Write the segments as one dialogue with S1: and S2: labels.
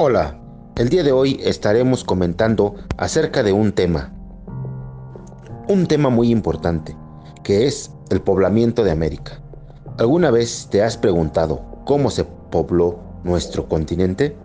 S1: Hola, el día de hoy estaremos comentando acerca de un tema, un tema muy importante, que es el poblamiento de América. ¿Alguna vez te has preguntado cómo se pobló nuestro continente?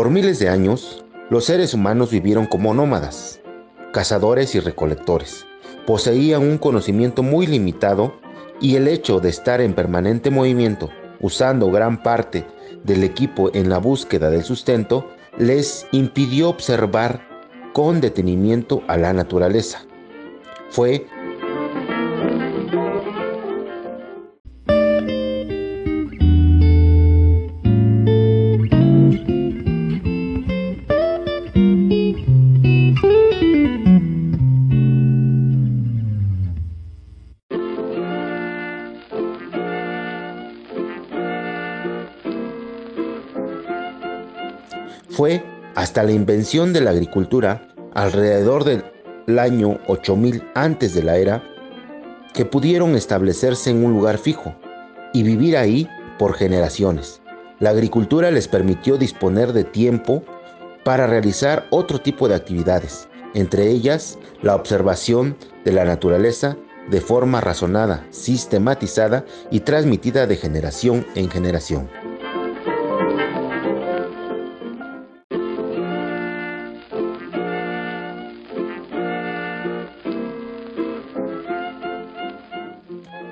S1: Por miles de años, los seres humanos vivieron como nómadas, cazadores y recolectores. Poseían un conocimiento muy limitado y el hecho de estar en permanente movimiento, usando gran parte del equipo en la búsqueda del sustento, les impidió observar con detenimiento a la naturaleza. Fue Fue hasta la invención de la agricultura, alrededor del año 8000 antes de la era, que pudieron establecerse en un lugar fijo y vivir ahí por generaciones. La agricultura les permitió disponer de tiempo para realizar otro tipo de actividades, entre ellas la observación de la naturaleza de forma razonada, sistematizada y transmitida de generación en generación.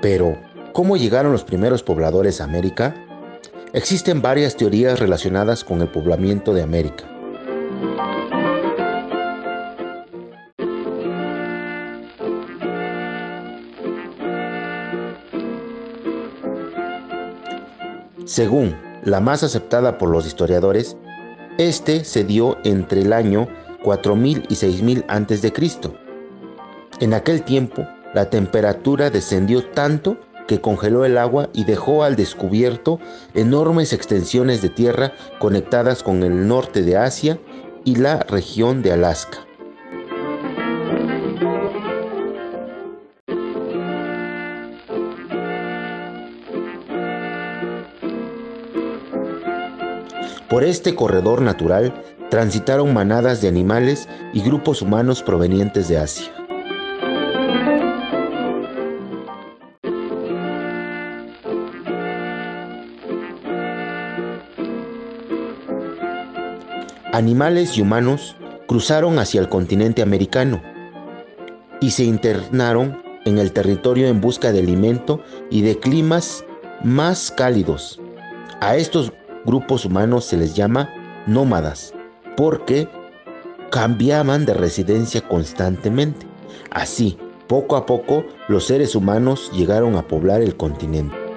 S1: Pero, ¿cómo llegaron los primeros pobladores a América? Existen varias teorías relacionadas con el poblamiento de América. Según la más aceptada por los historiadores, este se dio entre el año 4000 y 6000 a.C. En aquel tiempo, la temperatura descendió tanto que congeló el agua y dejó al descubierto enormes extensiones de tierra conectadas con el norte de Asia y la región de Alaska. Por este corredor natural transitaron manadas de animales y grupos humanos provenientes de Asia. Animales y humanos cruzaron hacia el continente americano y se internaron en el territorio en busca de alimento y de climas más cálidos. A estos grupos humanos se les llama nómadas porque cambiaban de residencia constantemente. Así, poco a poco, los seres humanos llegaron a poblar el continente.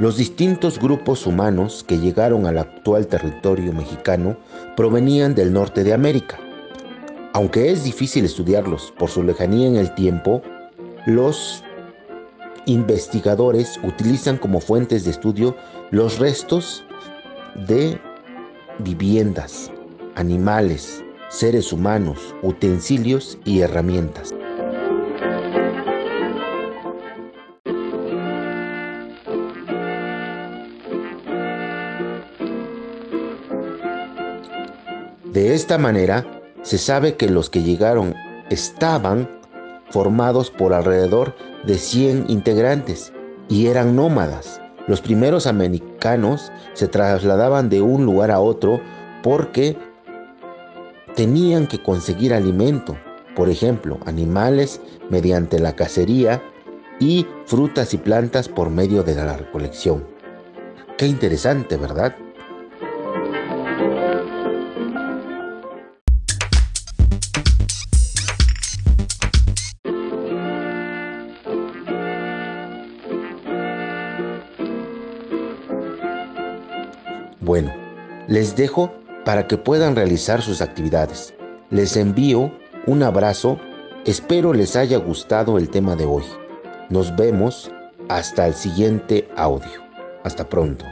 S1: Los distintos grupos humanos que llegaron al actual territorio mexicano provenían del norte de América. Aunque es difícil estudiarlos por su lejanía en el tiempo, los investigadores utilizan como fuentes de estudio los restos de viviendas, animales, seres humanos, utensilios y herramientas. De esta manera, se sabe que los que llegaron estaban formados por alrededor de 100 integrantes y eran nómadas. Los primeros americanos se trasladaban de un lugar a otro porque tenían que conseguir alimento, por ejemplo, animales mediante la cacería y frutas y plantas por medio de la recolección. Qué interesante, ¿verdad? Bueno, les dejo para que puedan realizar sus actividades. Les envío un abrazo Espero les haya gustado el tema de hoy. Nos vemos hasta el siguiente audio. Hasta pronto.